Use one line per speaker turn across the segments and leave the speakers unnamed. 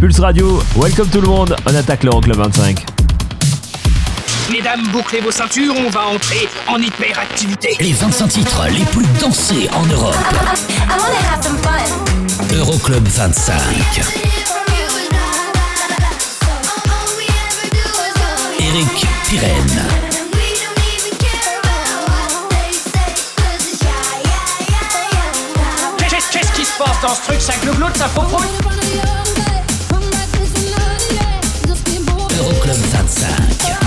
Pulse Radio, welcome tout le monde, on attaque l'Euroclub 25.
Mesdames, bouclez vos ceintures, on va entrer en hyperactivité.
Les 25 titres les plus dansés en Europe. Euroclub 25. Eric Pirenne.
Qu'est-ce qui se passe dans ce truc Ça glougloute, ça popote
Euroclub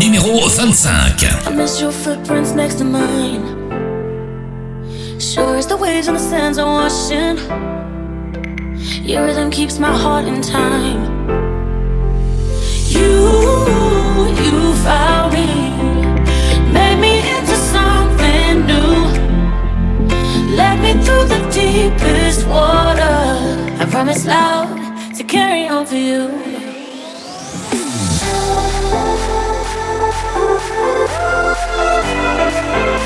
Numéro 25.
I miss your footprints next to mine. Sure as the waves and the sands are washing. Your rhythm keeps my heart in time. You, you found me, made me into something new. Led me through the deepest water. I promise loud to carry on for you.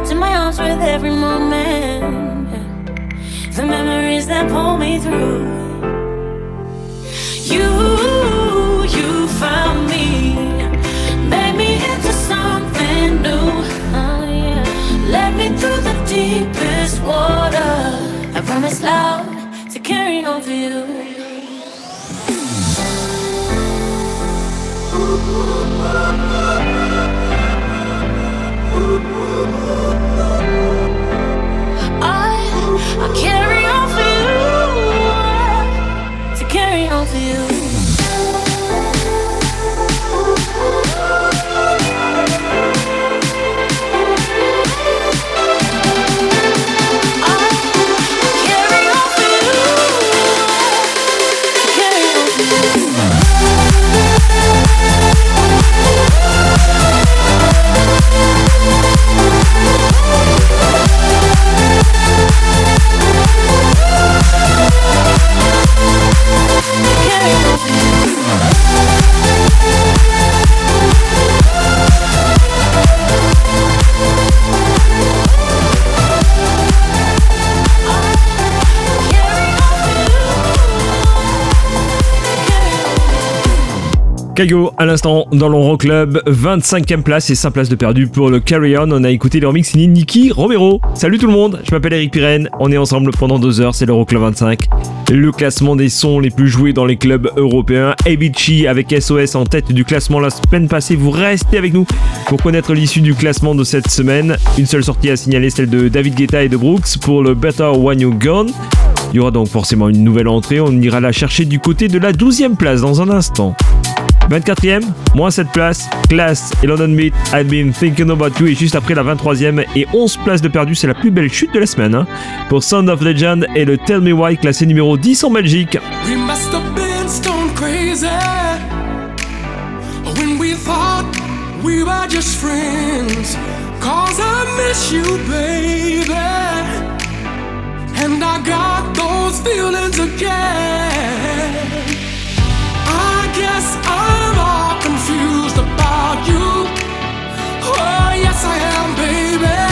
Wrapped in my arms with every moment.
Caillot, à l'instant, dans l'Euroclub, 25ème place et 5 places de perdu pour le Carry On. On a écouté le remix signé Niki Romero. Salut tout le monde, je m'appelle Eric Pirenne. On est ensemble pendant 2 heures, c'est l'Euroclub 25. Le classement des sons les plus joués dans les clubs européens. Avicii avec SOS en tête du classement la semaine passée. Vous restez avec nous pour connaître l'issue du classement de cette semaine. Une seule sortie à signaler, celle de David Guetta et de Brooks pour le Better When You Gone. Il y aura donc forcément une nouvelle entrée. On ira la chercher du côté de la 12e place dans un instant. 24e, moins 7 places, Class et London Beat, I've been thinking about you et juste après la 23e et 11 places de perdu, c'est la plus belle chute de la semaine hein, pour Sound of Legend et le Tell Me Why classé numéro 10 en Belgique.
We must have been stone crazy when we thought we were just friends. Cause I miss you, baby. And I got those feelings again. I am, baby.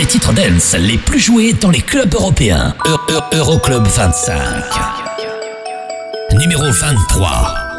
des titres dance les plus joués dans les clubs européens. E, e, Euroclub 25. Numéro 23.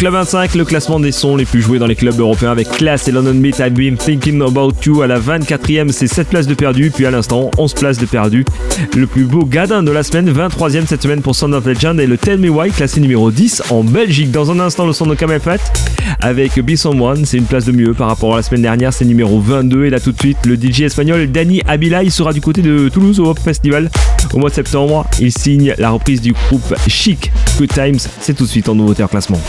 L'Euroclub 25, le classement des sons les plus joués dans les clubs européens avec Class et London Beat I've Been Thinking About You à la 24e, c'est 7 places de perdu, puis à l'instant 11 places de perdu. Le plus beau gadin de la semaine, 23e cette semaine pour Sound of Legend et le Tell Me Why classé numéro 10 en Belgique. Dans un instant, le son de Camel Fat avec Be Someone, c'est une place de mieux par rapport à la semaine dernière, c'est numéro 22 et là tout de suite, le DJ espagnol Danny Abilay sera du côté de Toulouse au Hop Festival au mois de septembre. Il signe la reprise du groupe Chic Good Times, c'est tout de suite en nouveauté en classement.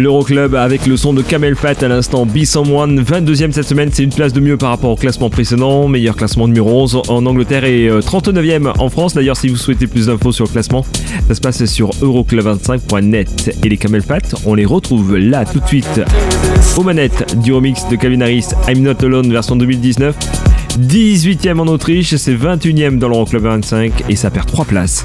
l'Euroclub avec le son de Camel Fat à l'instant. Be Someone, 22ème cette semaine, c'est une place de mieux par rapport au classement précédent. Meilleur classement numéro 11 en Angleterre et euh, 39ème en France. D'ailleurs, si vous souhaitez plus d'infos sur le classement, ça se passe sur euroclub25.net. Et les Camel Fat, on les retrouve là tout de suite aux manettes du remix de Calvin Harris, I'm Not Alone version 2019. 18ème en Autriche, c'est 21ème dans l'Euroclub 25 et ça perd 3 places.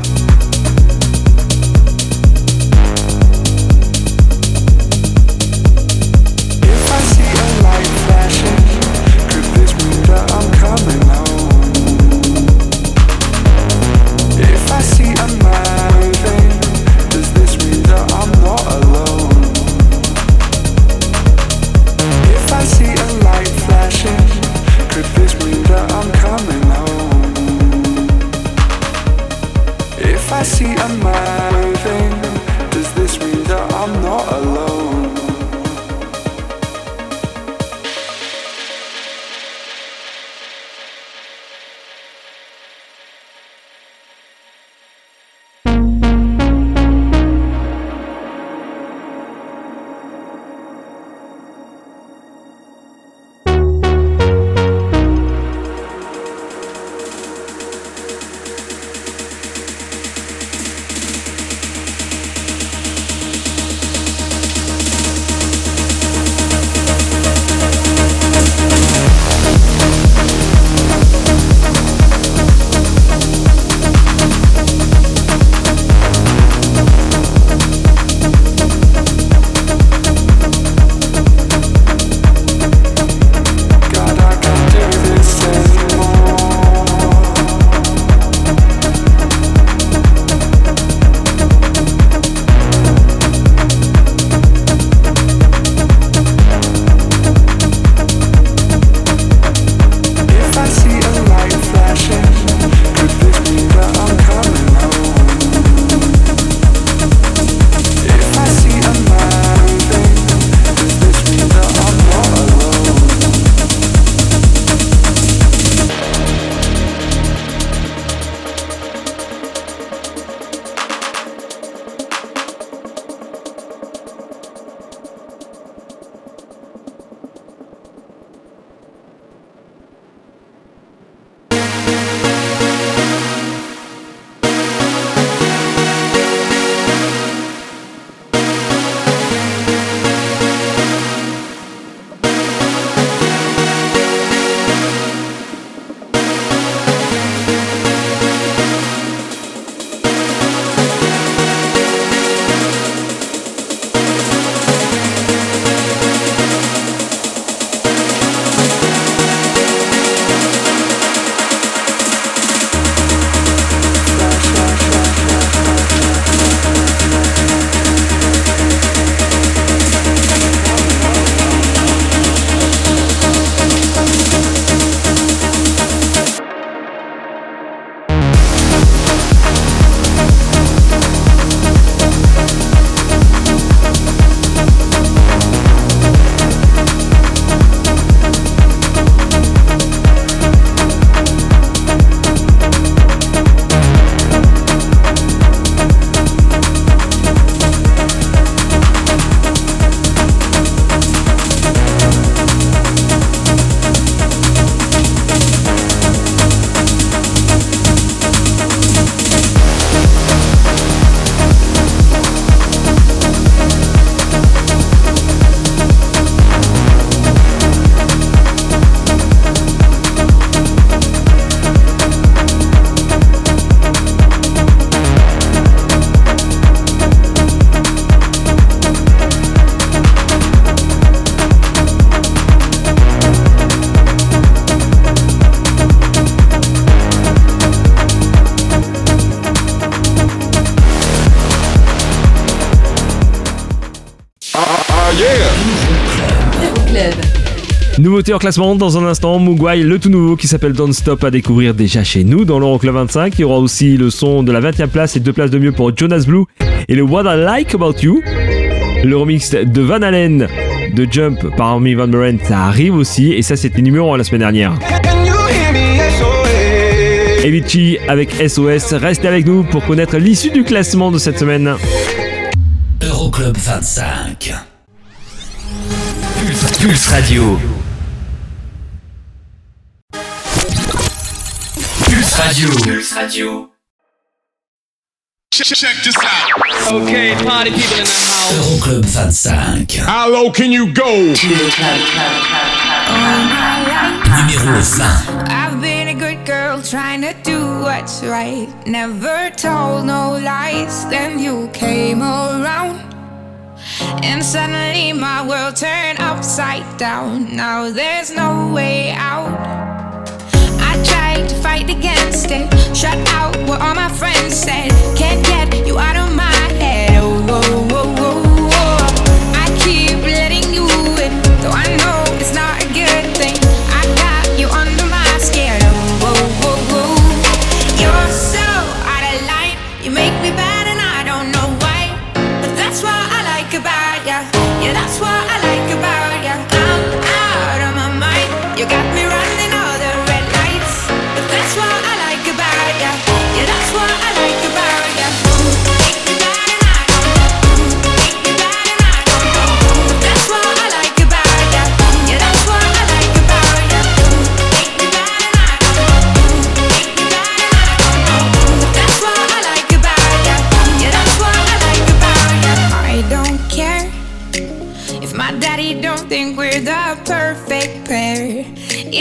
En classement dans un instant, Mugwai, le tout nouveau qui s'appelle Don't Stop à découvrir déjà chez nous dans l'Euroclub 25. Il y aura aussi le son de la 20e place et deux places de mieux pour Jonas Blue et le What I Like About You. Le remix de Van Halen de Jump par Army Van Buren, ça arrive aussi et ça c'était numéro 1 la semaine dernière. Avicii avec SOS, restez avec nous pour connaître l'issue du classement de cette semaine.
Euroclub 25. Pulse, Pulse Radio. Pulse Radio. Pulse Radio.
Check this out. Okay, party people in the house.
Euroclub 25.
How low can you go?
Numéro 20.
I've been a good girl trying to do what's right. Never told no lies. Then you came around. And suddenly my world turned upside down. Now there's no way out. Fight against it. Shut out what all my friends said. Can't get you out of my head. Oh, whoa, whoa,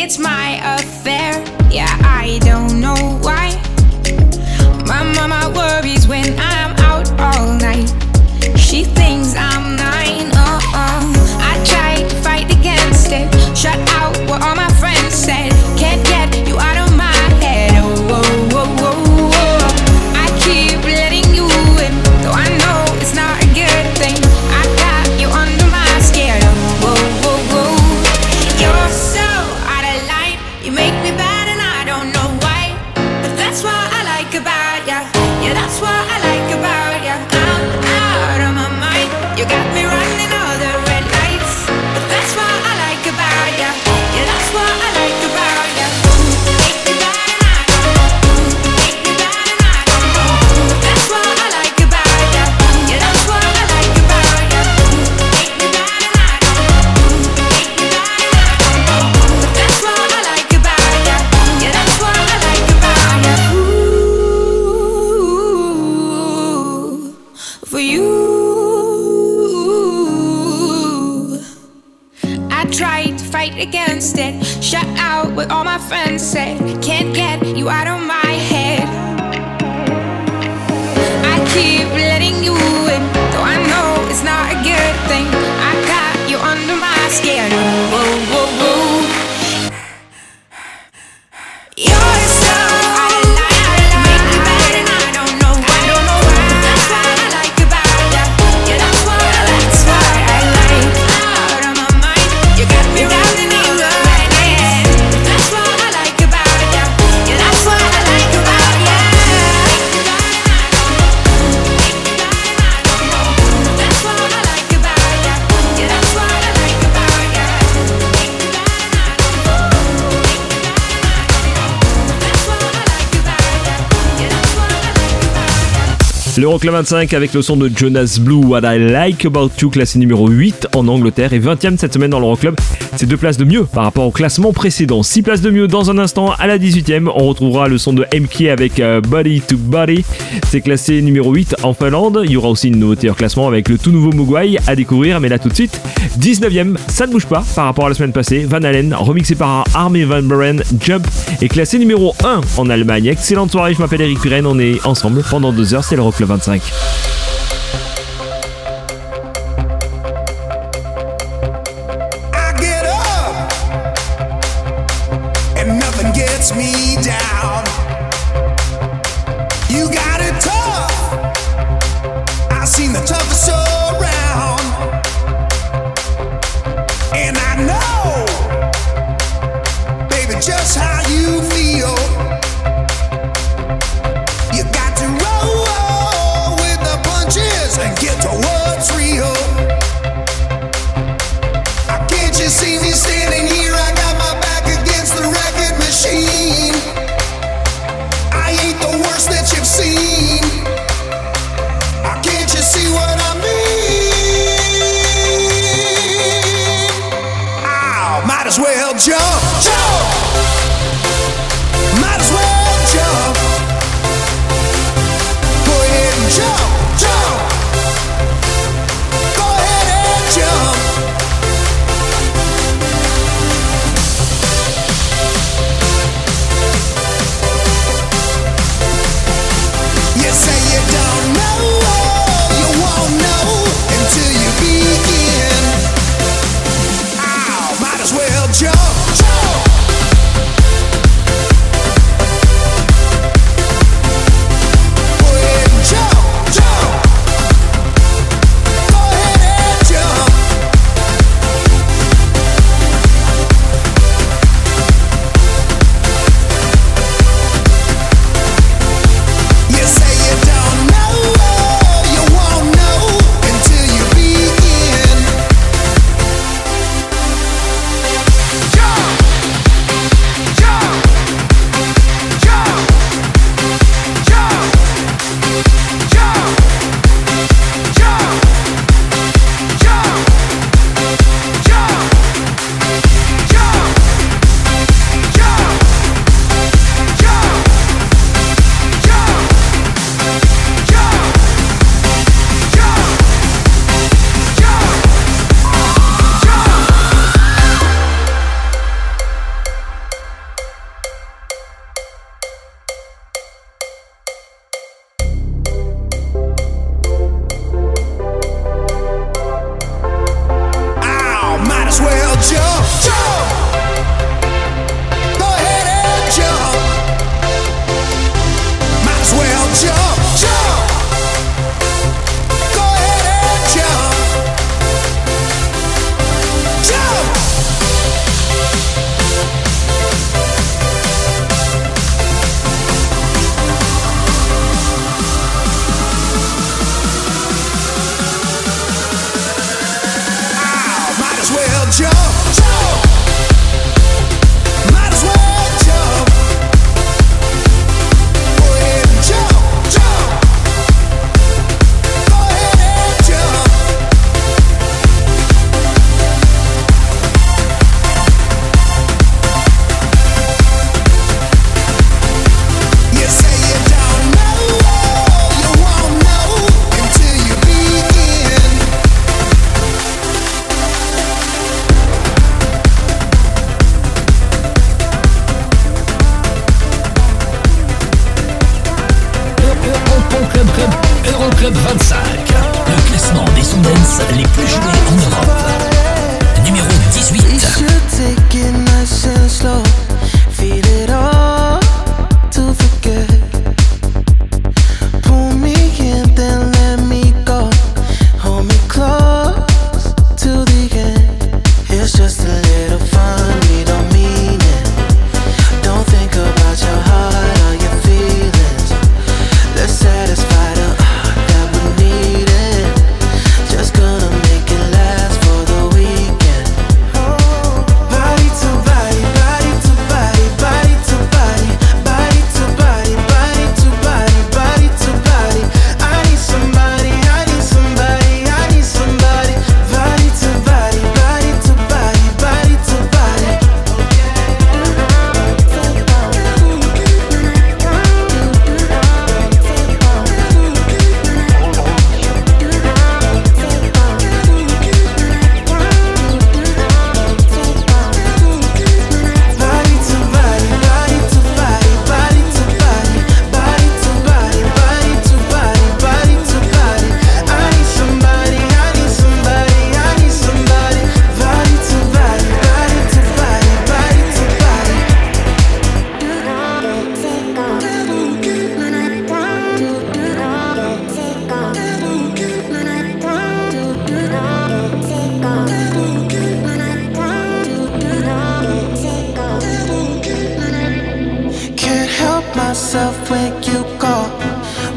it's my
L'Euroclub 25 avec le son de Jonas Blue, What I Like About You, classé numéro 8 en Angleterre et 20ème cette semaine dans l'Euroclub. C'est deux places de mieux par rapport au classement précédent. 6 places de mieux dans un instant. À la 18ème, on retrouvera le son de MK avec euh, Body to Body. C'est classé numéro 8 en Finlande. Il y aura aussi une nouveauté en classement avec le tout nouveau Mugwai à découvrir. Mais là tout de suite, 19ème, ça ne bouge pas par rapport à la semaine passée. Van Halen, remixé par Army Van Buren, Jump, est classé numéro 1 en Allemagne. Excellente soirée, je m'appelle Eric Pirenne. On est ensemble pendant deux heures. C'est l'Euroclub 25.
I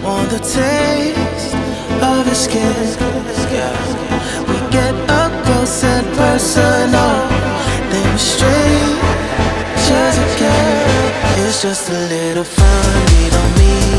want the taste of his skin. We get up close and personal, then we're strangers again. It's just a little fun, don't mean.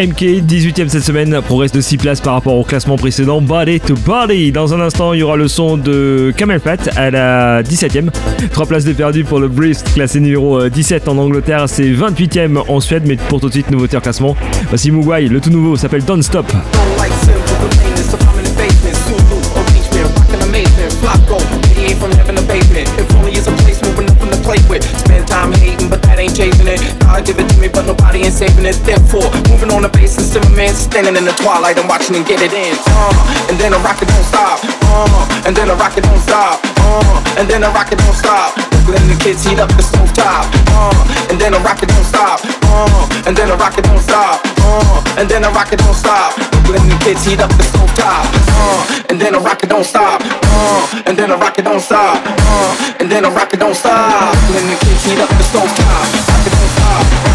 MK, 18ème cette semaine, progresse de 6 places par rapport au classement précédent. Body to Body. Dans un instant, il y aura le son de Camel Fat à la 17ème. 3 places de perdu pour le Brist, classé numéro euh, 17 en Angleterre. C'est 28ème en Suède, mais pour tout de suite, nouveauté en classement. Voici Mugwai, le tout nouveau s'appelle Don't Stop.
like simple containers, I'm in the basement. Zulu, impeachment, rockin' amazement. Flocko, 88 from heaven to basement. If only is a place moving up to play with. Spend time hating, but that ain't chasing it. God give it to on the bass and man standing in the twilight and watching and get it in. Uh, and then the rocket don't stop. Uh, and then the rocket don't stop. Uh, and then the rocket don't stop. Letting the kids heat up the stove top. Uh, and then the rocket don't stop. Uh, and then the rocket don't stop. Uh, and then the rocket don't stop. Letting the kids heat up the stove top. Uh, and then the rocket don't stop. Uh, and then the rocket don't stop. Uh, and then the rocket don't stop. Letting the kids heat up the stove top. Rocket don't stop.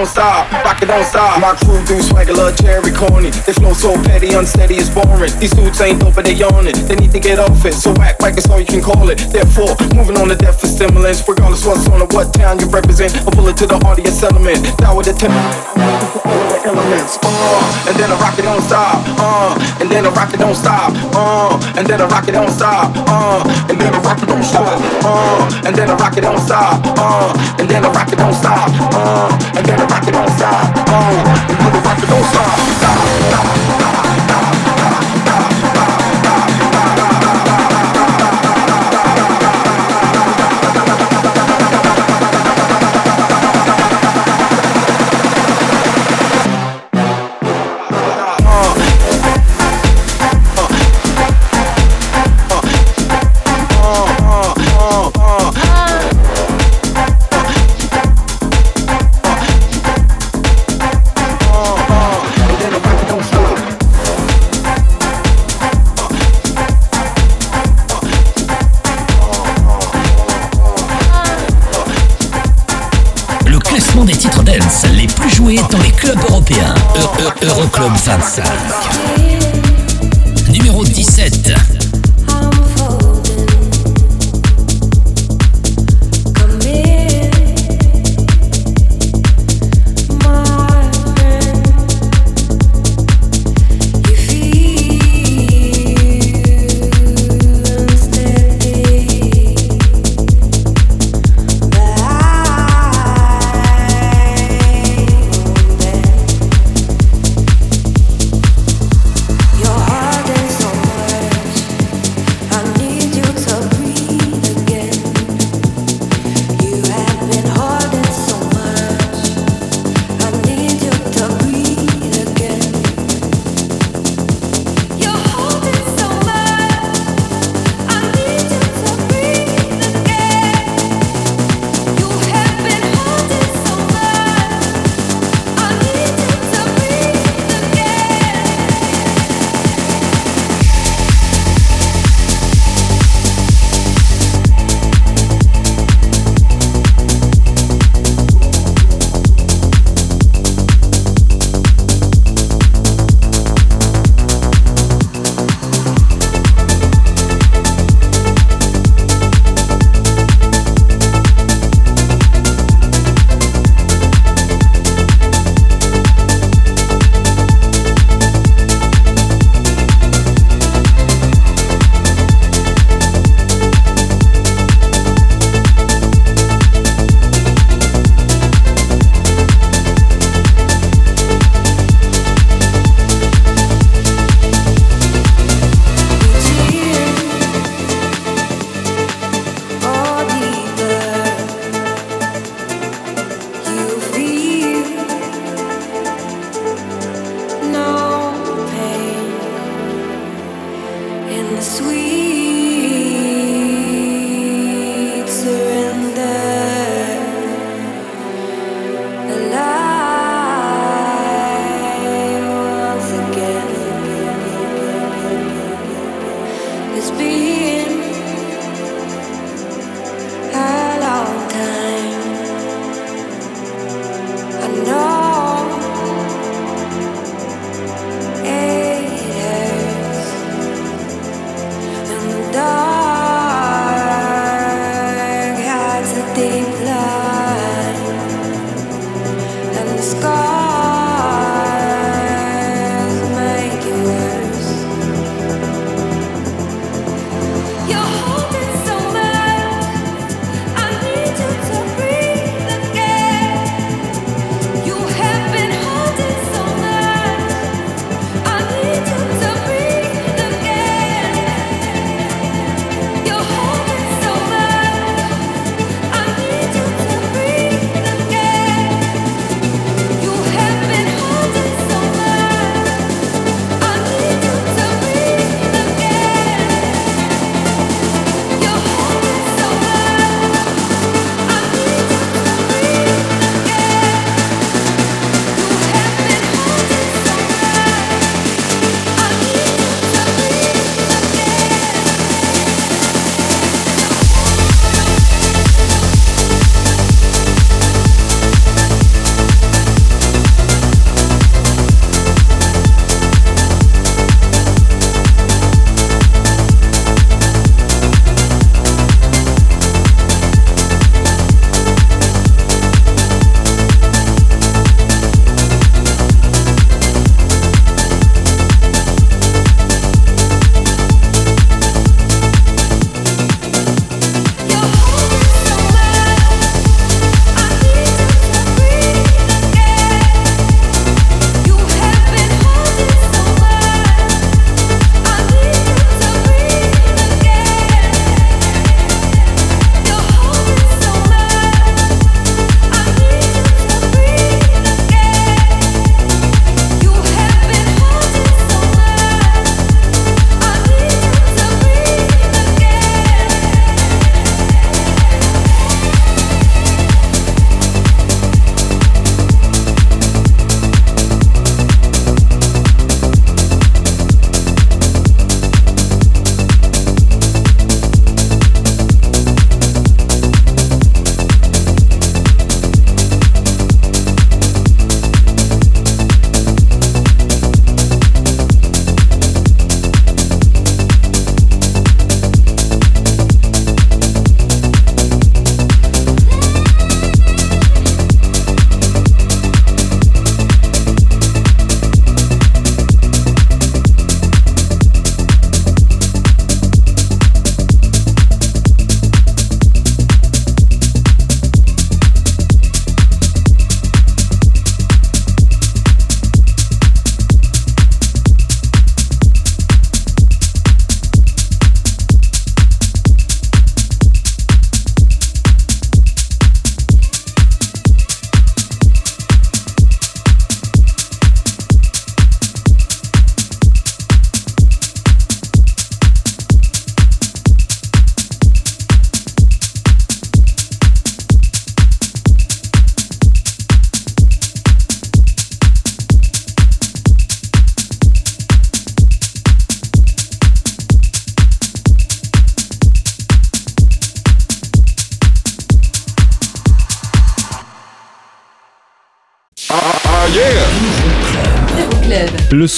Don't stop, rocket don't stop. My crew do swagger, love cherry corny. They flow so petty, unsteady, it's boring. These dudes ain't dope, but they yawning. They need to get off it, so act like it's all you can call it. Therefore, moving on to death for stimulants. Regardless what's on or what town you represent, a bullet to the audience element. Down with the temp elements. Uh, and then the rocket don't stop. Uh, and then the rocket don't stop. Uh, and then the rocket don't stop. Uh, and then the rocket don't stop. Uh, and then the rocket don't stop. Uh, and then the rocket don't. Uh, rocket don't stop on, motherfucker, don't stop,
stop, stop. Club 25.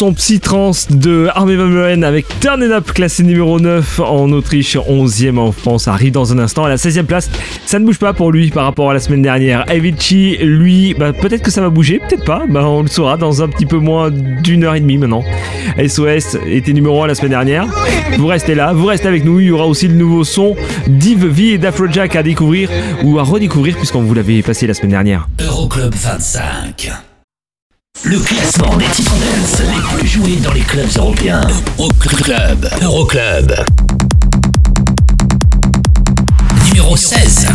Son psy-trance de Armin Van Buuren avec Turn It Up, classé numéro 9 en Autriche, 11e en France, arrive dans un instant à la 16e place. Ça ne bouge pas pour lui par rapport à la semaine dernière. Avicii, lui, bah, peut-être que ça va bouger, peut-être pas, bah, on le saura dans un petit peu moins d'une heure et demie maintenant. SOS était numéro 1 la semaine dernière. Vous restez là, vous restez avec nous, il y aura aussi le nouveau son d'Yves V et d'Afrojack à découvrir ou à redécouvrir puisqu'on vous l'avait passé la semaine dernière.
Euroclub 25. Le classement des titres dance les plus joués dans les clubs européens. Euroclub. Euroclub. Numéro 16.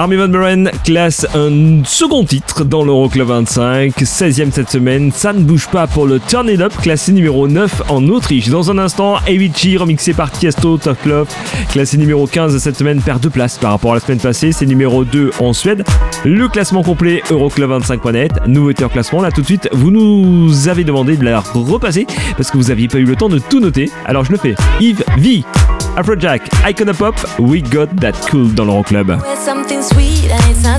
Army Van Buren, classe un second titre dans l'Euroclub 25, 16e cette semaine. Ça ne bouge pas pour le Turn It Up, classé numéro 9 en Autriche. Dans un instant, Avicii remixé par Tiesto, Tough Love, classé numéro 15 cette semaine, perd deux places par rapport à la semaine passée. C'est numéro 2 en Suède. Le classement complet Euroclub25.net, nouveauté en classement. Là tout de suite, vous nous avez demandé de la repasser parce que vous n'aviez pas eu le temps de tout noter. Alors je le fais. Yves V. Afrojack, Icona Pop, We Got That Cool dans l'Euroclub.
Club.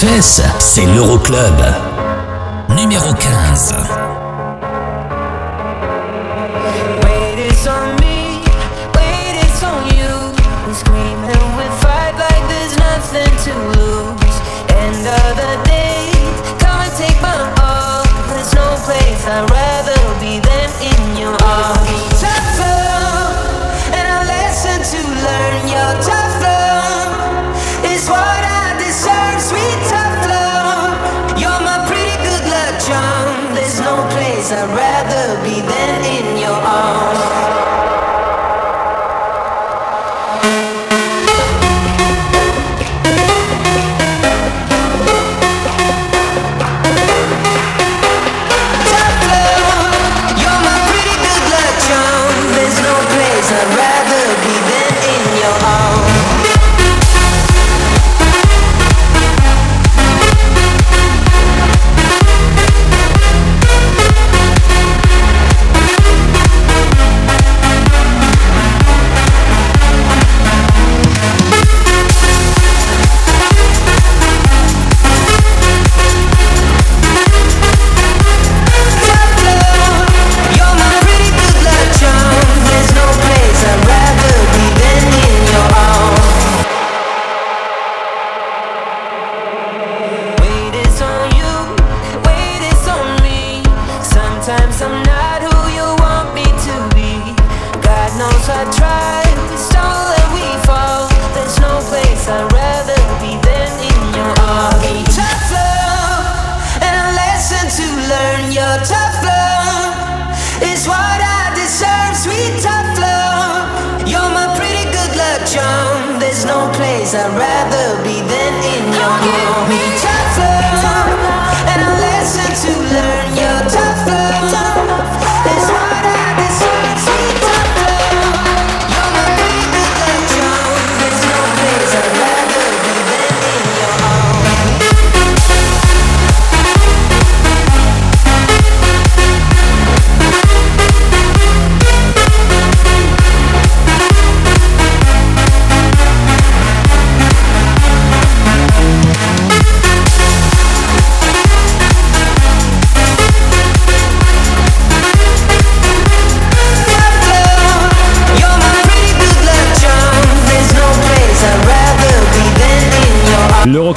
fesses, c'est l'Euroclub.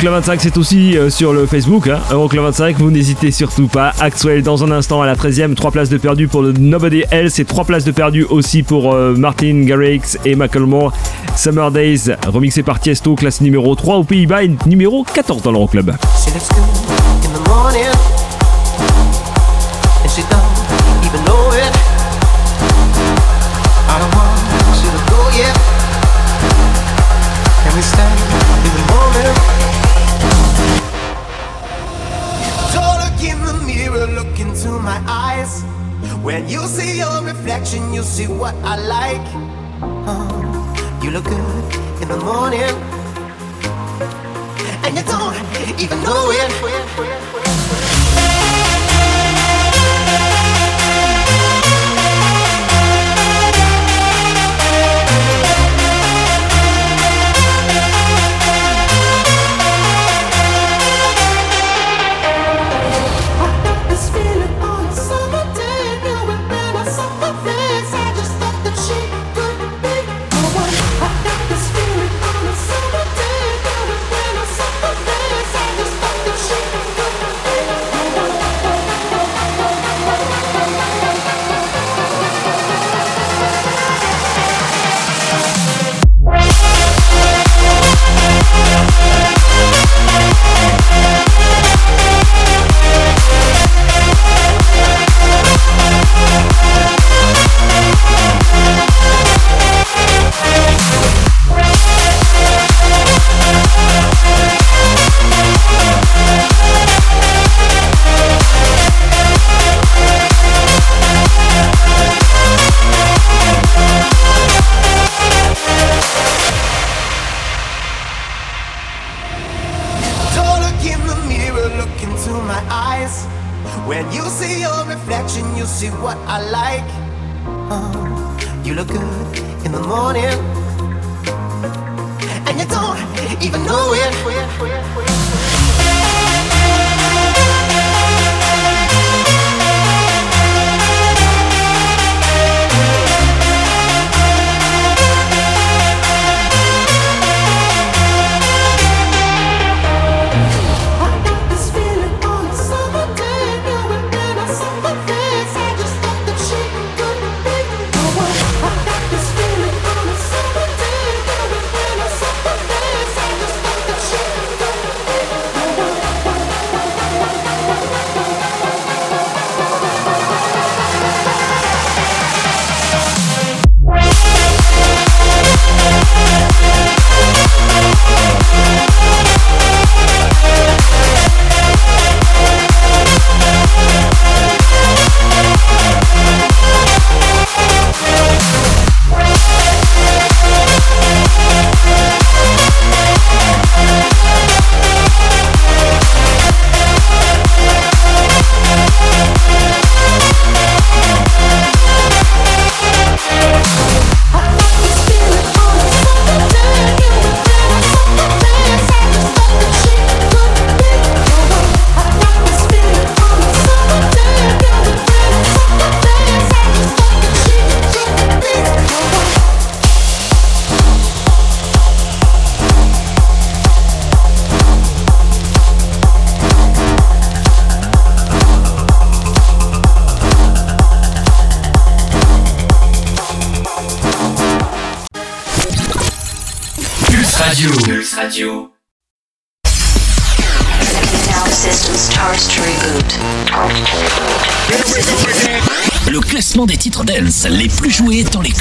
Euroclub 25, c'est aussi euh, sur le Facebook. Hein, Euroclub 25, vous n'hésitez surtout pas. Axwell, dans un instant, à la 13ème, 3 places de perdu pour Nobody Else et 3 places de perdu aussi pour euh, Martin Garrix et Macklemore. Summer Days, remixé par Tiesto, classe numéro 3 aux Pays-Bas et numéro 14 dans l'Euroclub.
Club. see what I like. Oh, you look good in the morning, and you don't even know it.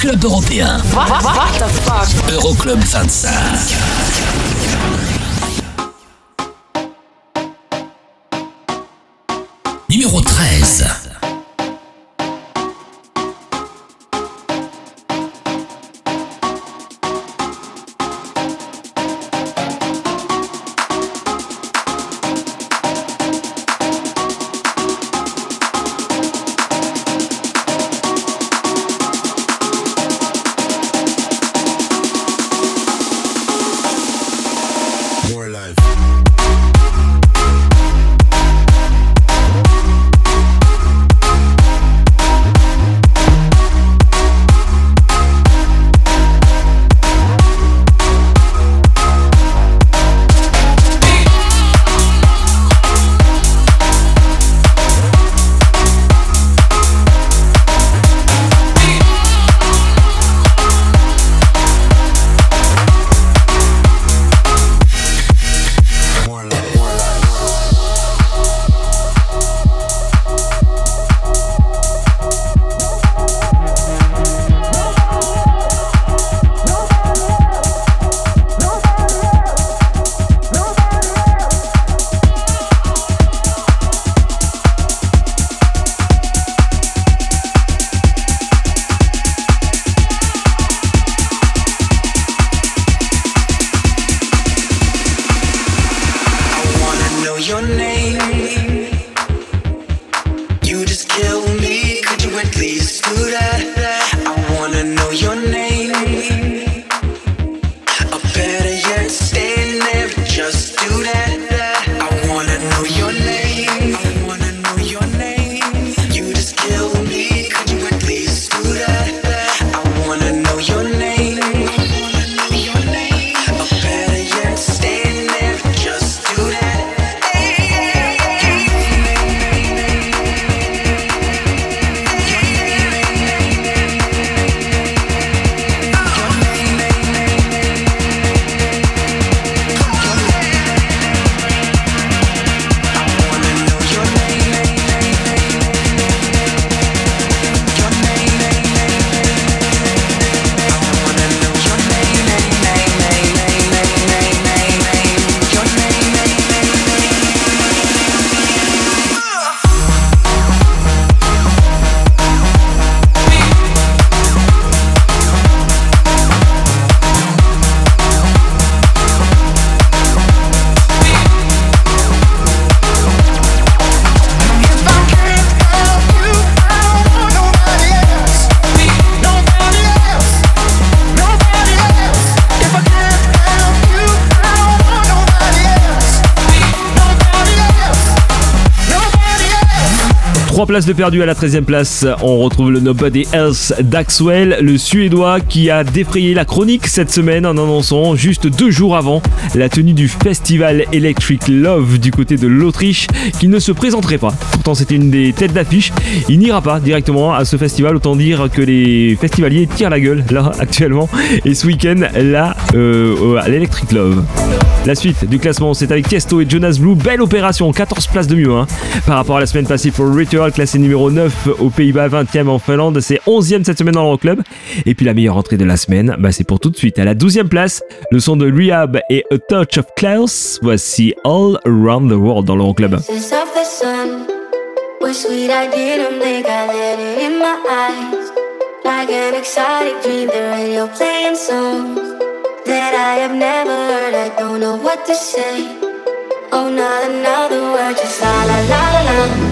club européen. What, what, what the
fuck? Euroclub 25.
Trois places de perdu à la 13e place. On retrouve le Nobody Else d'Axwell, le Suédois qui a défrayé la chronique cette semaine en annonçant juste deux jours avant la tenue du festival Electric Love du côté de l'Autriche qu'il ne se présenterait pas. Pourtant c'était une des têtes d'affiche. Il n'ira pas directement à ce festival. Autant dire que les festivaliers tirent la gueule là actuellement. Et ce week-end là euh, à l'Electric Love. La suite du classement, c'est avec Tiesto et Jonas Blue. Belle opération, 14 places de mieux hein. par rapport à la semaine passée pour Ritual, classé numéro 9 aux Pays-Bas, 20e en Finlande. C'est 11e cette semaine dans l'Euroclub. Et puis la meilleure entrée de la semaine, bah, c'est pour tout de suite. À la 12e place, le son de Rehab et A Touch of Klaus. Voici All Around the World dans l'Euroclub.
Oh, not another word, just la la la la.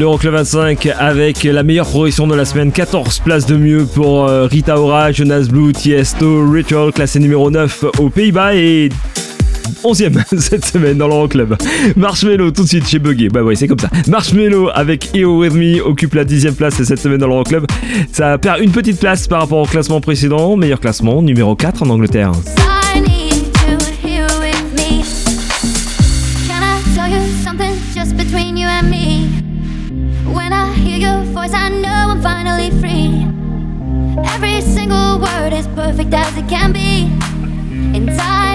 le
Club 25 avec la meilleure progression de la semaine. 14 places de mieux pour euh, Rita Ora, Jonas Blue, Tiesto, Ritual, classé numéro 9 aux Pays-Bas et 11ème cette semaine dans le l'Euroclub. Marshmello, tout de suite, j'ai bugué. Bah oui, c'est comme ça. Marshmello avec EO With Me occupe la 10 place cette semaine dans le l'Euroclub. Ça perd une petite place par rapport au classement précédent. Meilleur classement, numéro 4 en Angleterre.
perfect as it can be in time.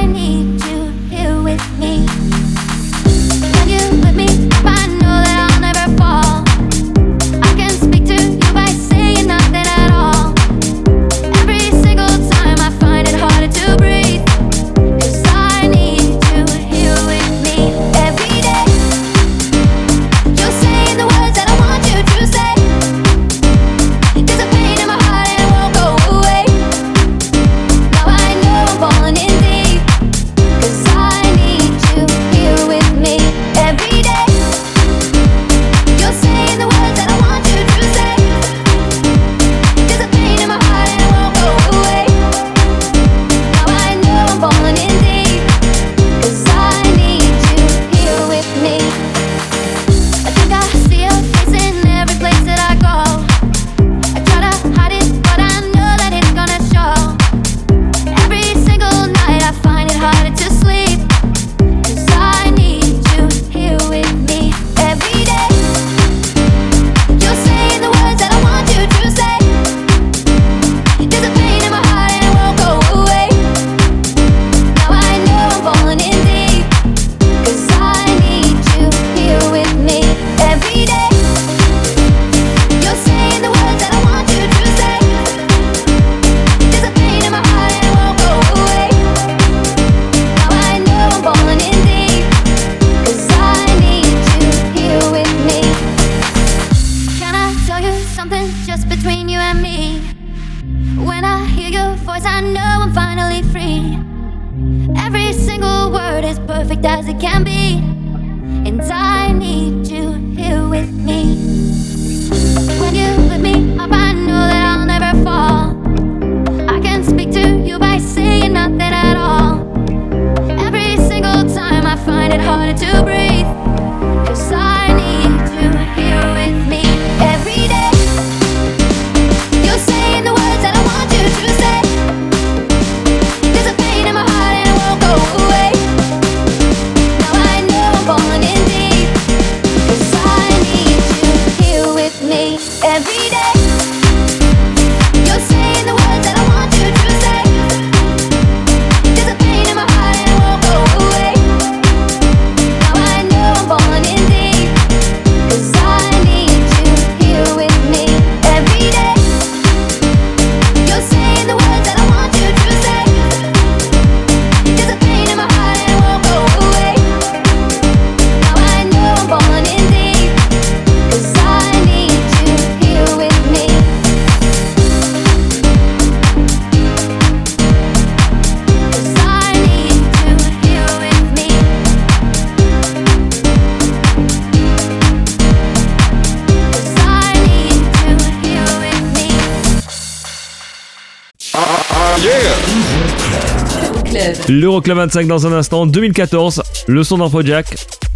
L'Euroclub 25 dans un instant, 2014, le son d'Infrojack.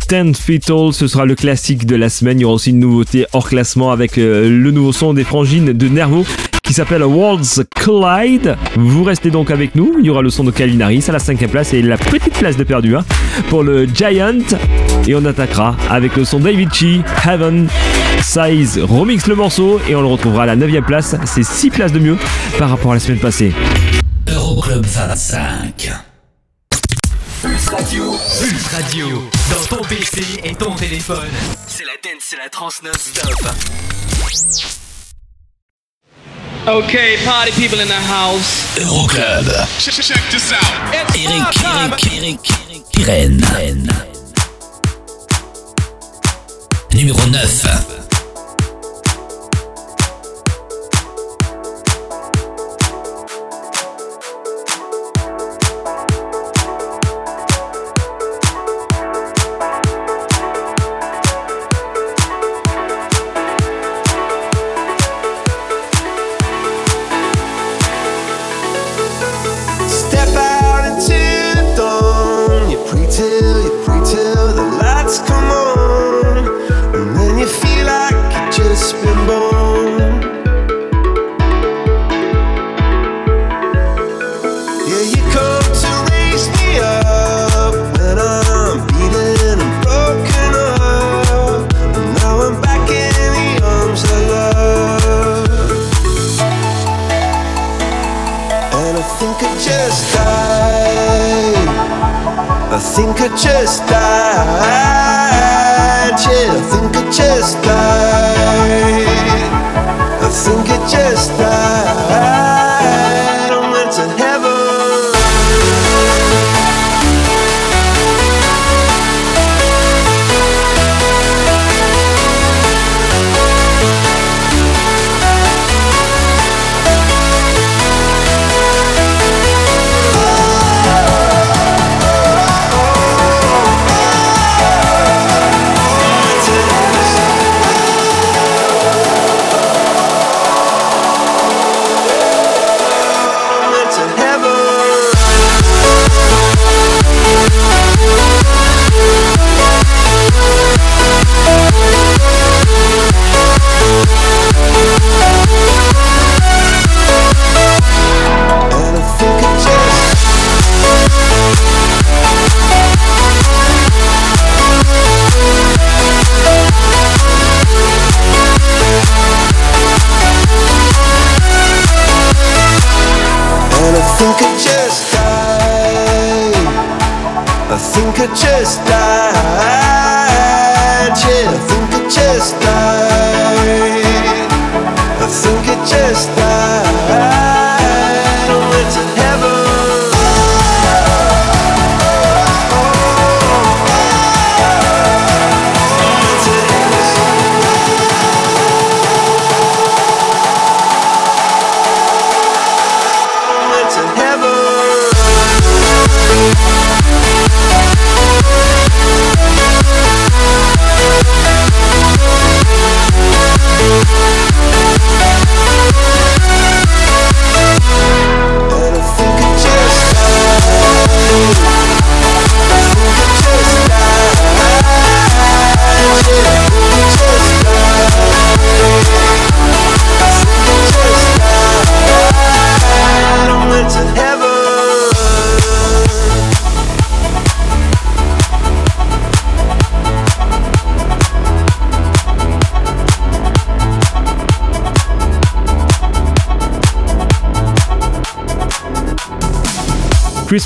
10 Feet Tall, ce sera le classique de la semaine. Il y aura aussi une nouveauté hors classement avec euh, le nouveau son des frangines de Nervo qui s'appelle Worlds Collide. Vous restez donc avec nous. Il y aura le son de Kalinaris à la cinquième place et la petite place de perdu hein, pour le Giant. Et on attaquera avec le son Davichi, Heaven. Size remix le morceau et on le retrouvera à la 9 place. C'est 6 places de mieux par rapport à la semaine passée.
Euroclub 25.
Pulse Radio. Dans ton PC et ton téléphone. C'est la dance, c'est la trans non-stop.
Okay, party people in the house.
Euroclub.
Check, this out.
Eric, Eric, Eric, Numéro 9.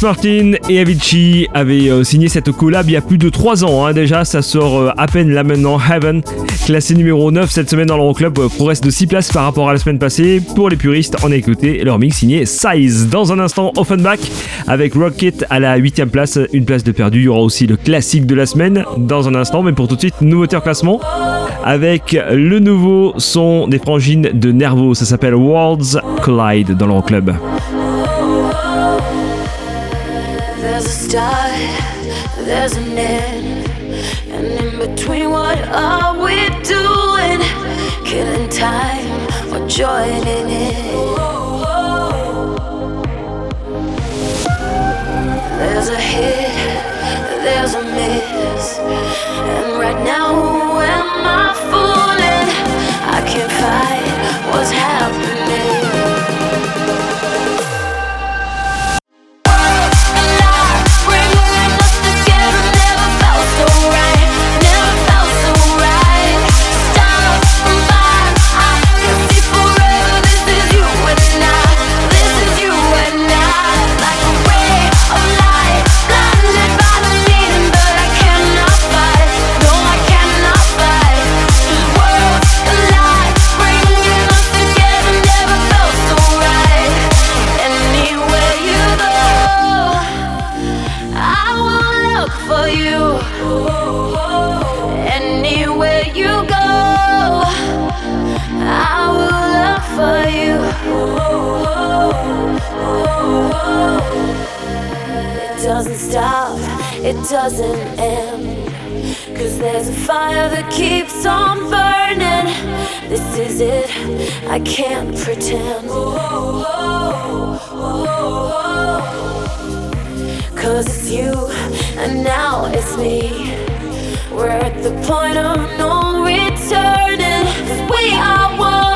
Martin et Avicii avaient euh, signé cette collab il y a plus de 3 ans hein, déjà, ça sort euh, à peine là maintenant, Heaven, classé numéro 9 cette semaine dans l'Euroclub, euh, progresse de 6 places par rapport à la semaine passée. Pour les puristes, on a écouté leur mix signé Size. Dans un instant, Offenbach avec Rocket à la 8ème place, une place de perdu. Il y aura aussi le classique de la semaine dans un instant, mais pour tout de suite, nouveauté en classement avec le nouveau son des frangines de Nervo, ça s'appelle Worlds Collide dans l'Euroclub.
Start, there's an end, and in between, what are we doing? Killing time or joining in? There's a hit, there's a miss, and right now, who am I fooling? I can't fight what's happening. It doesn't stop, it doesn't end. Cause there's a fire that keeps on burning. This is it, I can't pretend. Cause it's you, and now it's me. We're at the point of no returning. 'Cause we are one,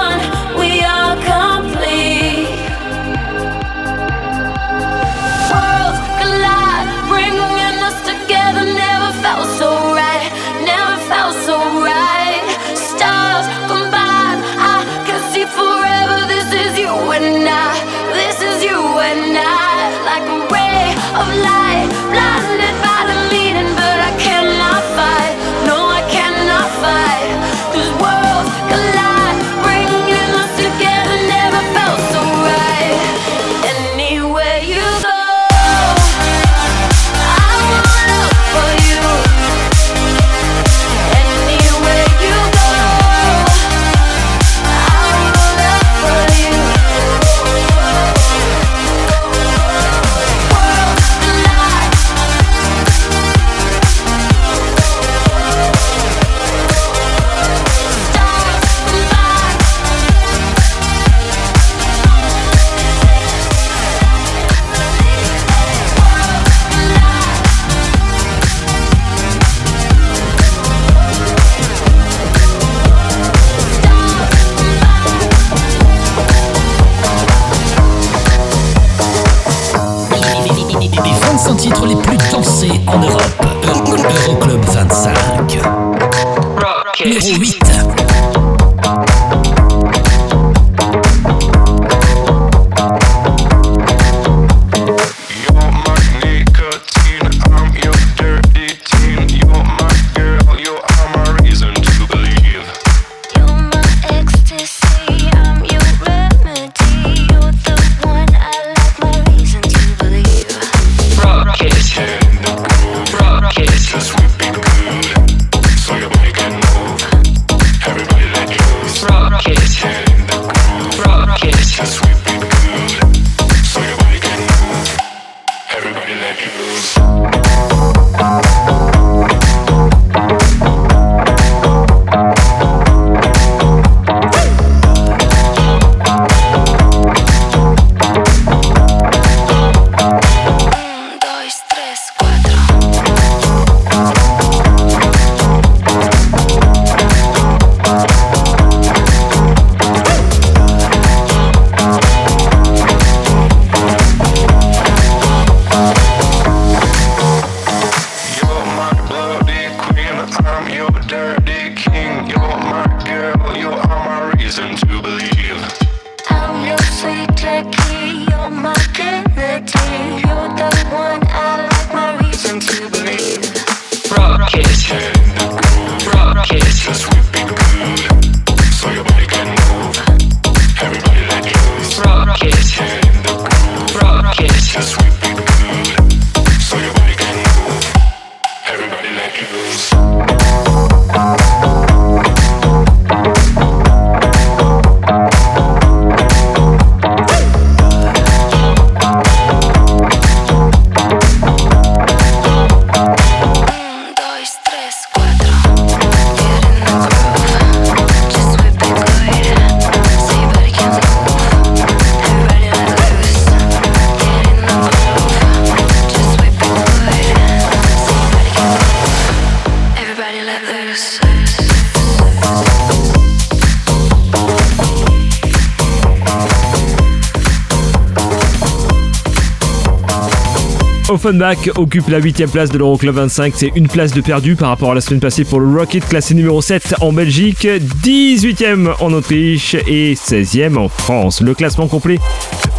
Offenbach occupe la 8 place de l'Euroclub 25. C'est une place de perdu par rapport à la semaine passée pour le Rocket, classé numéro 7 en Belgique, 18e en Autriche et 16e en France. Le classement complet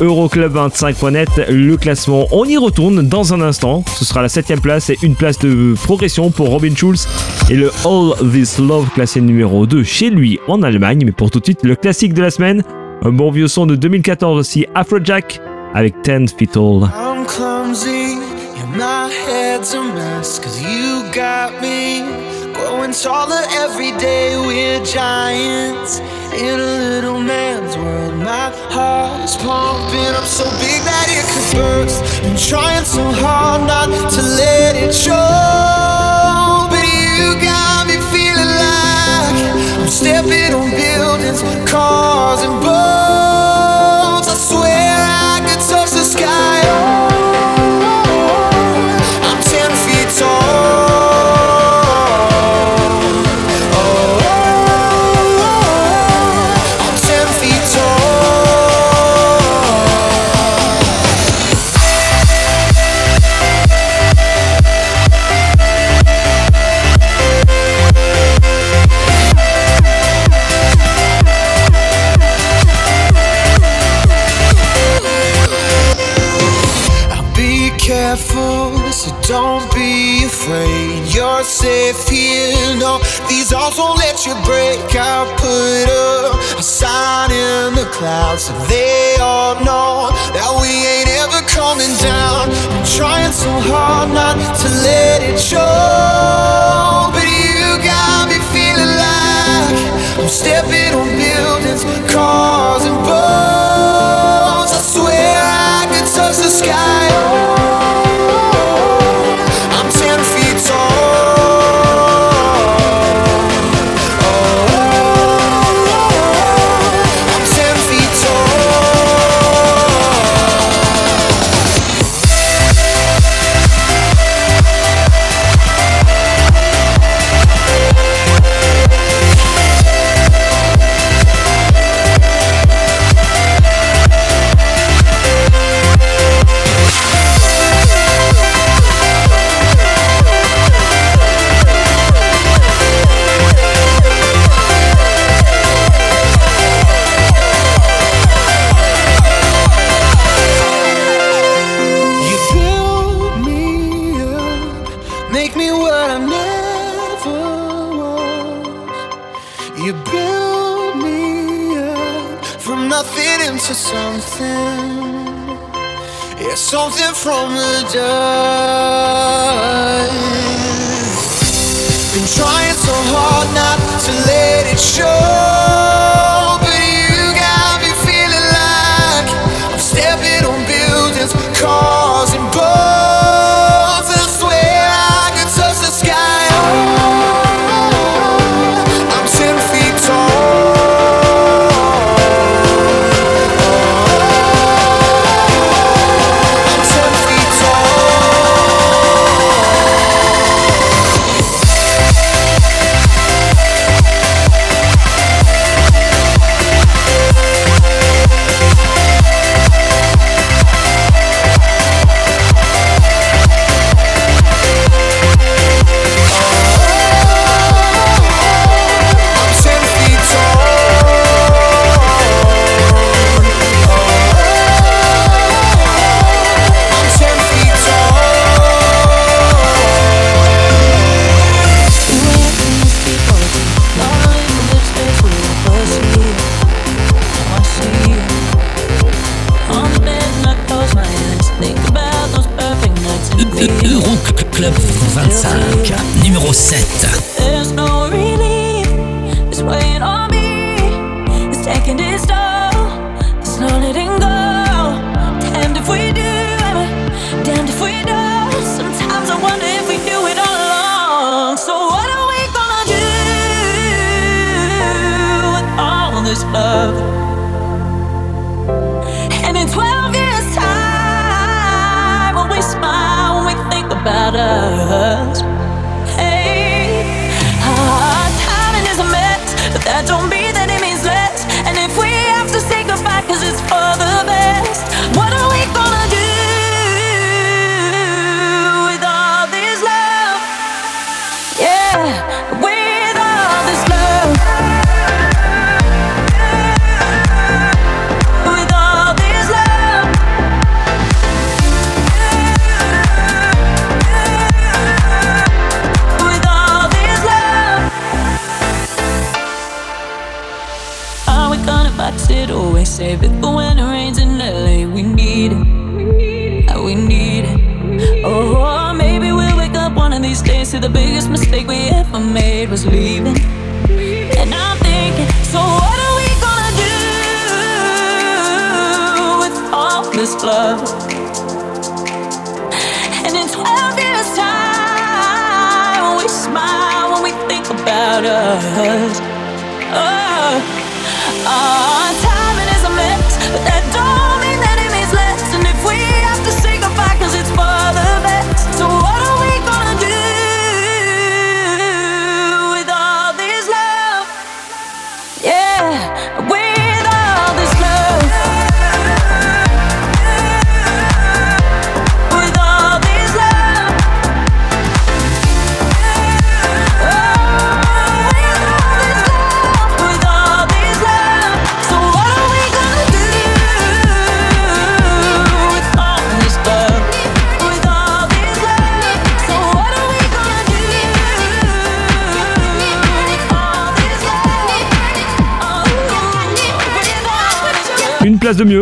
Euroclub25.net. Le classement, on y retourne dans un instant. Ce sera la 7 place et une place de progression pour Robin Schulz et le All This Love classé numéro 2 chez lui en Allemagne. Mais pour tout de suite, le classique de la semaine. Un bon vieux son de 2014 aussi, Afrojack avec 10 Fetal.
I'm clumsy, and my head's a mess. Cause you got me growing taller every day. We're giants in a little man's world. My heart is pumping up so big that it could burst. I'm trying so hard not to let it show. But you got me feeling like I'm stepping on buildings, cars, and boats. You're here. No, these arms won't let you break. I put up a sign in the clouds so they all know that we ain't ever coming down. I'm trying so hard not to let it show, but you got me feeling like I'm stepping on buildings, cars, and boats. I swear I could touch the sky.
something from the
dark.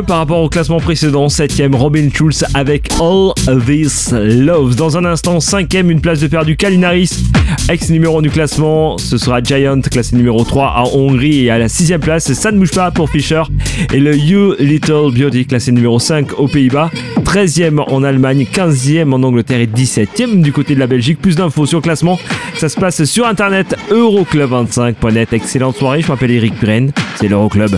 par rapport au classement précédent. 7ème, Robin Schulz avec All This Love. Dans un instant, 5ème, une place de perdu, Kalinaris, ex numéro du classement. Ce sera Giant, classé numéro 3 à Hongrie. Et à la 6ème place, ça ne bouge pas pour Fischer. Et le You Little Beauty, classé numéro 5 aux Pays-Bas. 13ème en Allemagne, 15ème en Angleterre et 17ème du côté de la Belgique. Plus d'infos sur le classement, ça se passe sur internet euroclub25.net. Excellente soirée, je m'appelle Eric Bren, c'est l'Euroclub.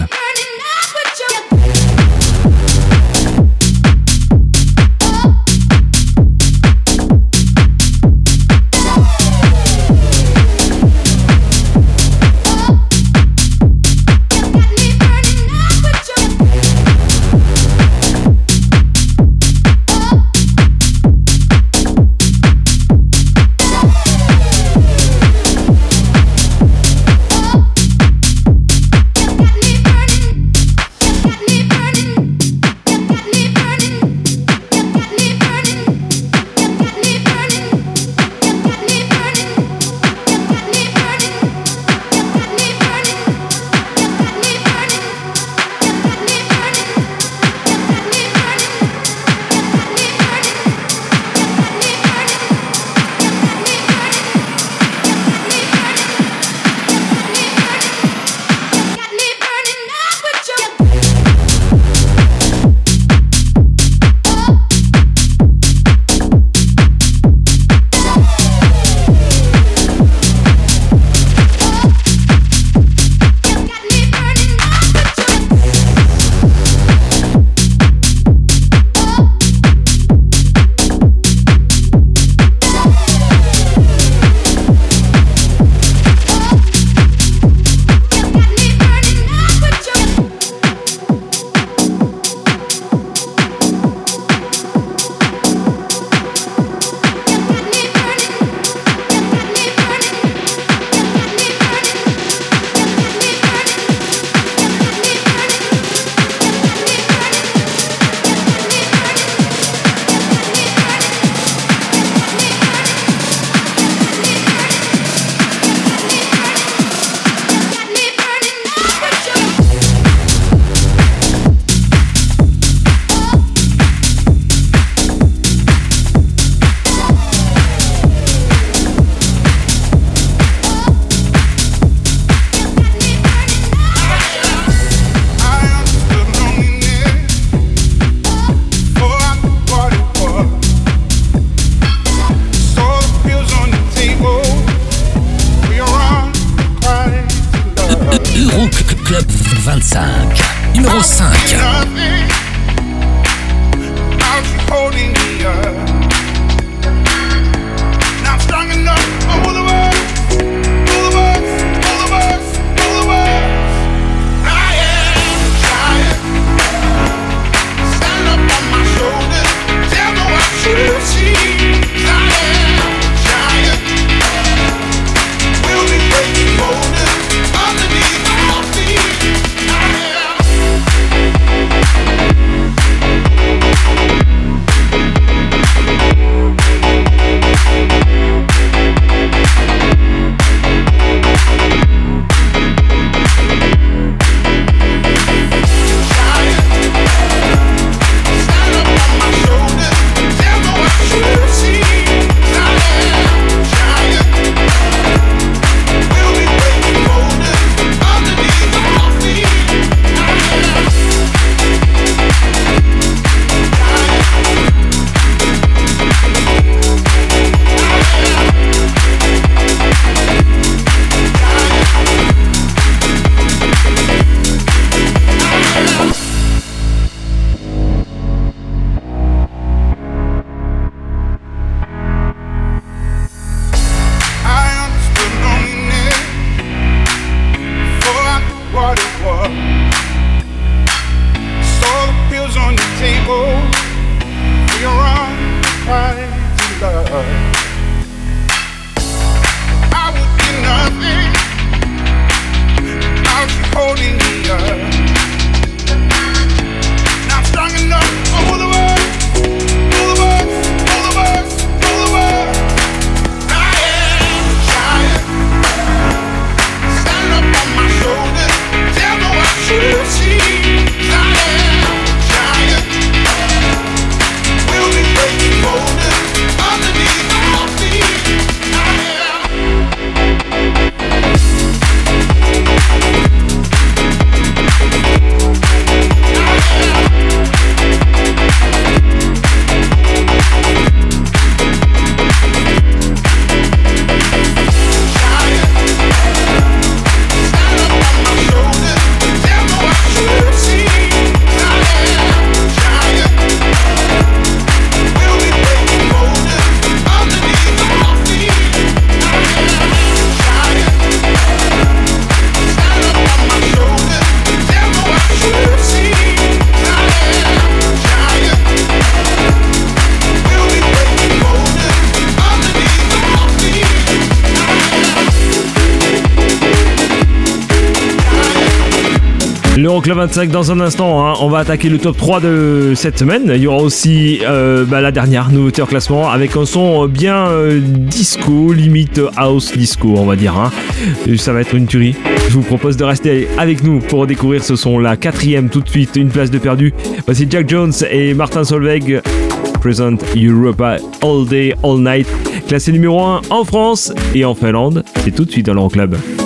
l'Euroclub 25 dans un instant. Hein. On va attaquer le top 3 de cette semaine. Il y aura aussi euh, bah, la dernière nouveauté en classement avec un son bien euh, disco, limite house disco, on va dire. Hein. Ça va être une tuerie. Je vous propose de rester avec nous pour découvrir ce son. La quatrième tout de suite, une place de perdu. Voici Jack Jones et Martin Solveig. Present Europa All Day, All Night, classé numéro 1 en France et en Finlande. C'est tout de suite dans l'Euroclub. club.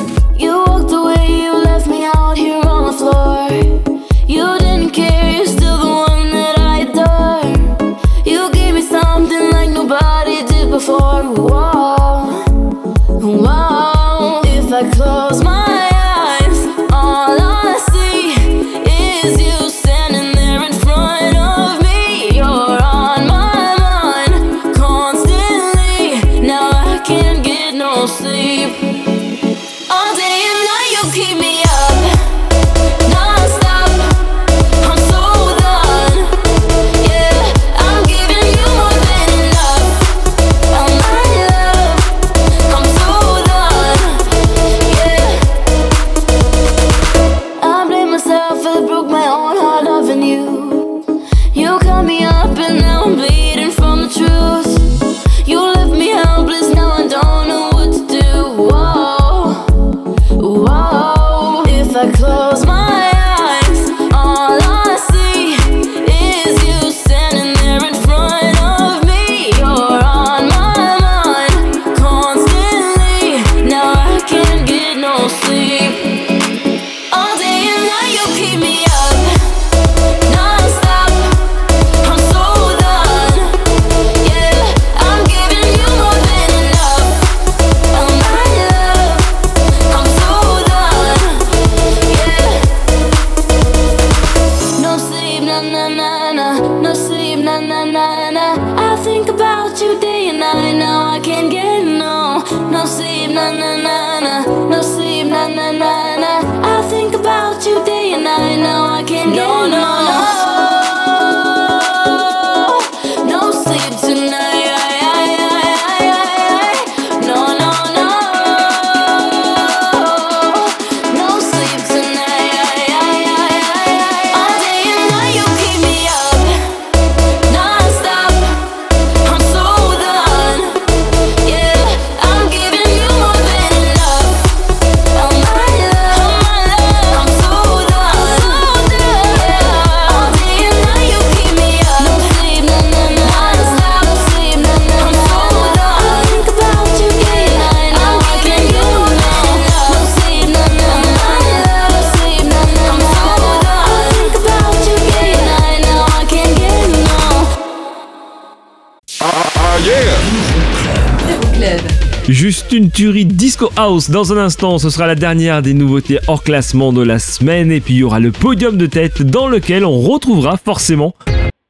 une tuerie Disco House. Dans un instant, ce sera la dernière des nouveautés hors classement de la semaine. Et puis il y aura le podium de tête dans lequel on retrouvera forcément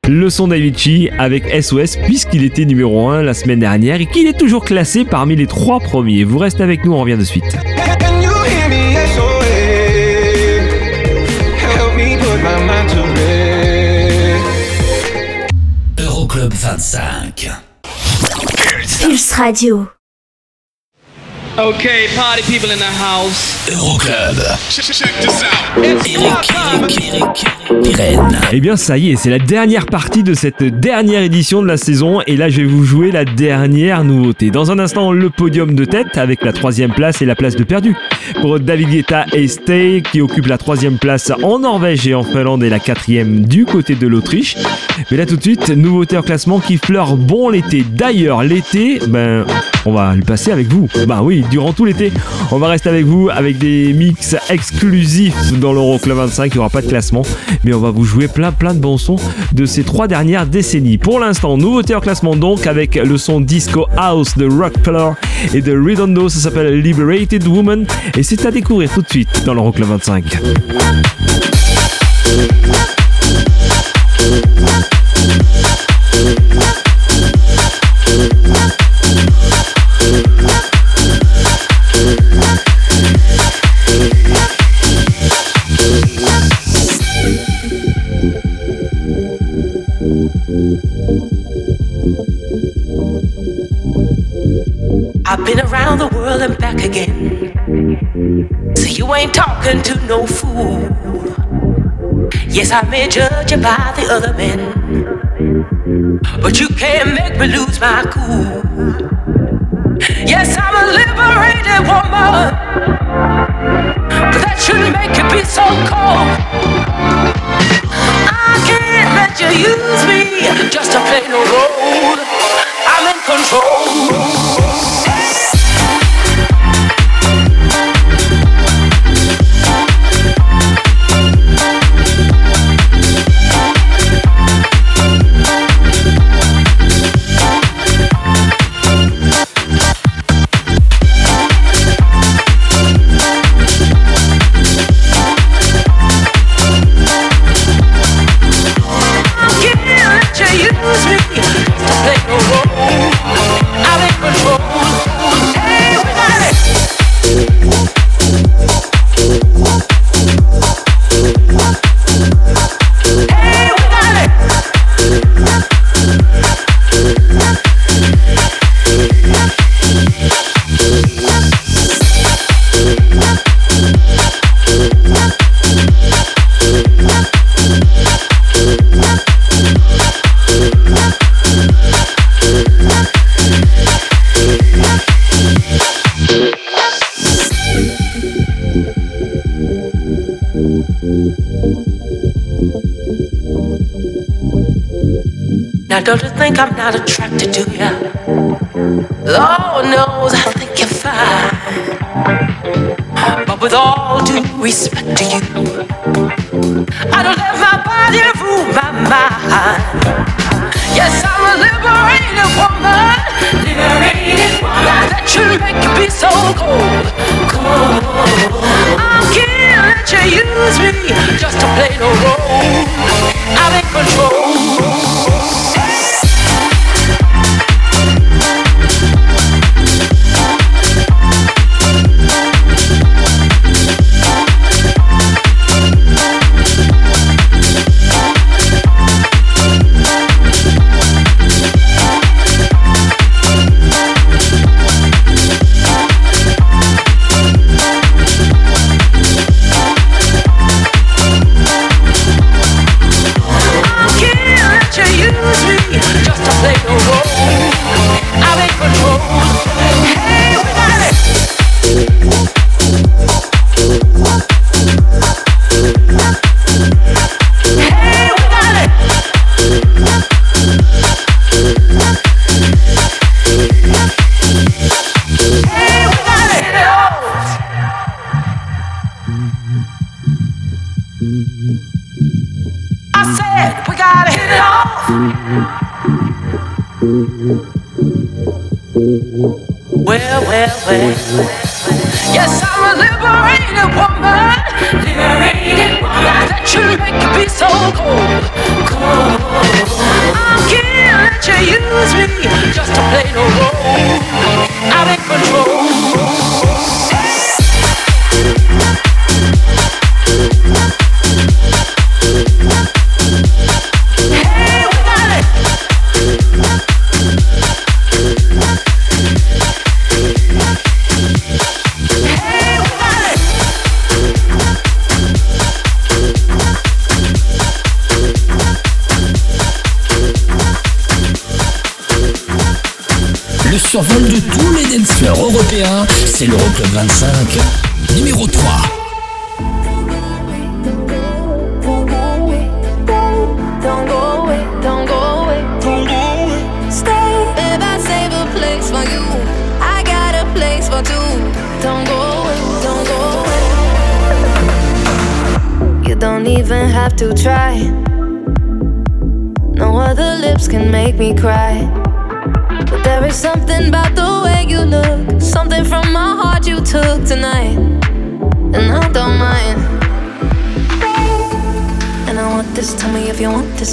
le son d'Avicii avec SOS puisqu'il était numéro 1 la semaine dernière et qu'il est toujours classé parmi les trois premiers. Vous restez avec nous, on revient de suite.
Euroclub 25
Pulse Radio
Okay, party people in the house.
Euroclub.
Check this out.
Pirenne.
Eh bien ça y est, c'est la dernière partie de cette dernière édition de la saison et là je vais vous jouer la dernière nouveauté. Dans un instant, le podium de tête avec la troisième place et la place de perdu pour David Guetta et Stay qui occupe la troisième place en Norvège et en Finlande et la quatrième du côté de l'Autriche. Mais là tout de suite, nouveauté en classement qui fleure bon l'été. D'ailleurs l'été, ben on va le passer avec vous. Bah oui, durant tout l'été, on va rester avec vous avec des mix exclusifs dans l'Euroclub 25. Il n'y aura pas de classement, mais on va vous jouer plein plein de bons sons de ces trois dernières décennies. Pour l'instant, nouveauté en classement donc avec le son disco house de Rockefeller et de Redondo. Ça s'appelle Liberated Woman et c'est à découvrir tout de suite dans l'Euroclub 25.
I've been around the world and back again. So you ain't talking to no fool. Yes, I may judge you by the other men. But you can't make me lose my cool. Yes, I'm a liberated woman. But that shouldn't make you be so cold. I can't let you use me just to play no role. I'm in control. Respect to you, I don't let my body rule my mind. Yes, I'm a liberated woman. Liberated woman. That should make you be so cold. Cold. I can't let you use me just to play no role. I'm in control.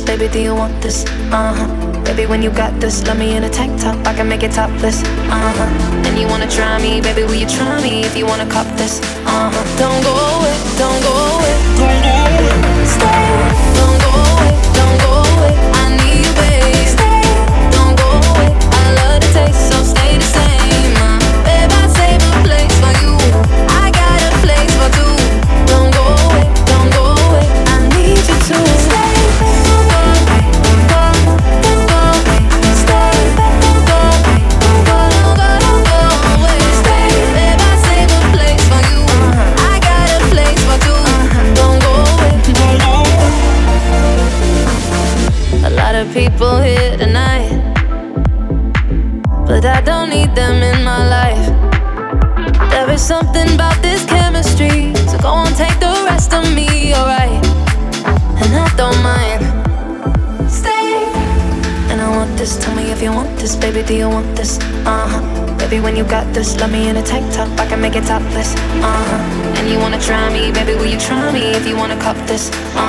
Baby, do you want this? Uh huh. Baby, when you got this, love me in a tank top, I can make it topless. Uh huh. And you wanna try me, baby, will you try me if you wanna cop this? Uh huh. Don't go away, don't go away, this, love me in a tank top, I can make it topless. Uh huh. And you wanna try me, baby, will you try me if you wanna cop this? Uh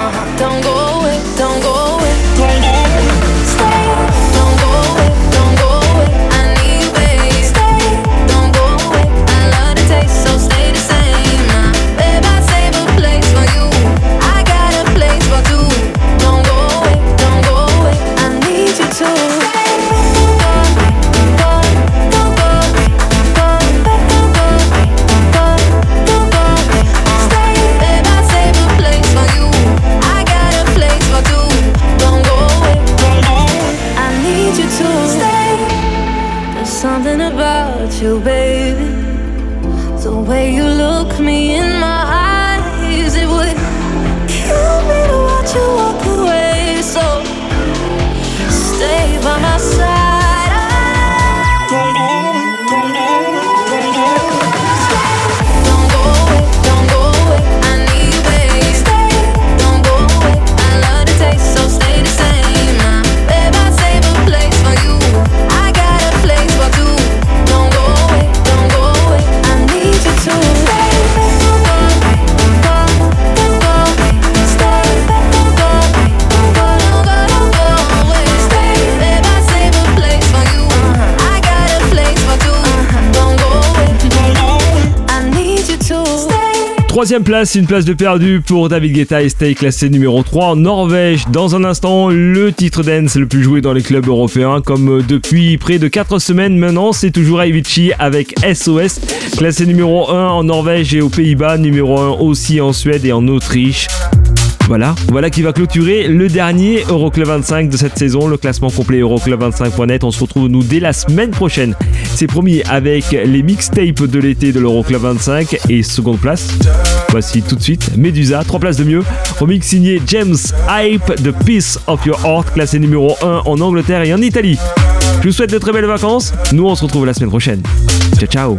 Troisième place, une place de perdu pour David Guetta et Stay classé numéro 3 en Norvège. Dans un instant, le titre dance le plus joué dans les clubs européens comme depuis près de 4 semaines maintenant, c'est toujours Avicii avec SOS, classé numéro 1 en Norvège et aux Pays-Bas, numéro 1 aussi en Suède et en Autriche. Voilà, voilà qui va clôturer le dernier Euroclub 25 de cette saison, le classement complet Euroclub25.net. On se retrouve nous dès la semaine prochaine. C'est promis avec les mixtapes de l'été de l'Euroclub 25 et seconde place. Voici tout de suite Medusa, 3 places de mieux. Remix signé James Hype, The Piece of Your Heart, classé numéro 1 en Angleterre et en Italie. Je vous souhaite de très belles vacances. Nous, on se retrouve la semaine prochaine. Ciao, ciao.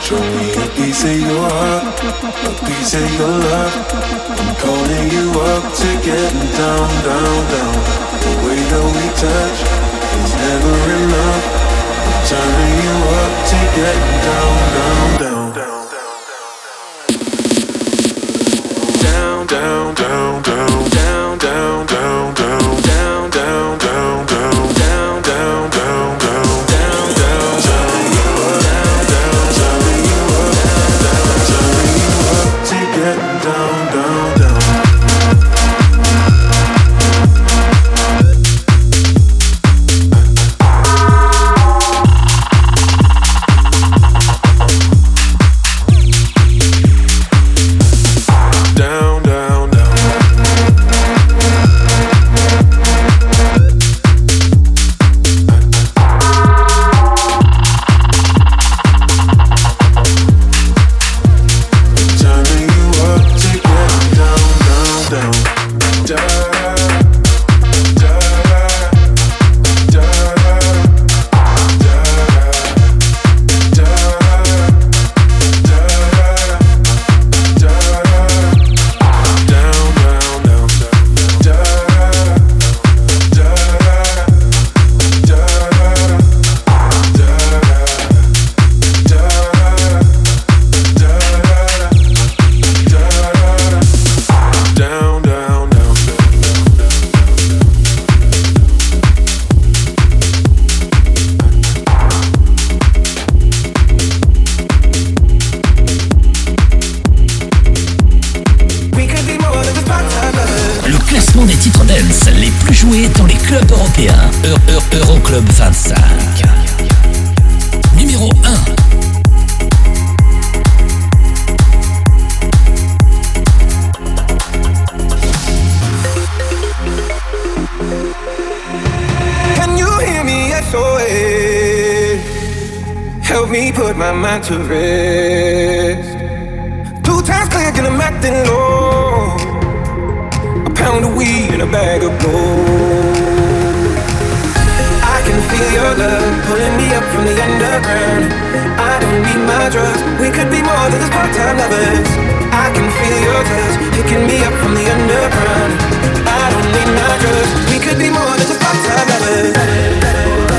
Show me a piece of your heart, a piece of your
list. Two times clear, and I'm acting low. A pound of weed and a bag of gold. I can feel your love pulling me up from the underground. I don't need my drugs. We could be more than just part-time lovers. I can feel your touch picking me up from the underground. I don't need my drugs. We could be more than just part-time lovers.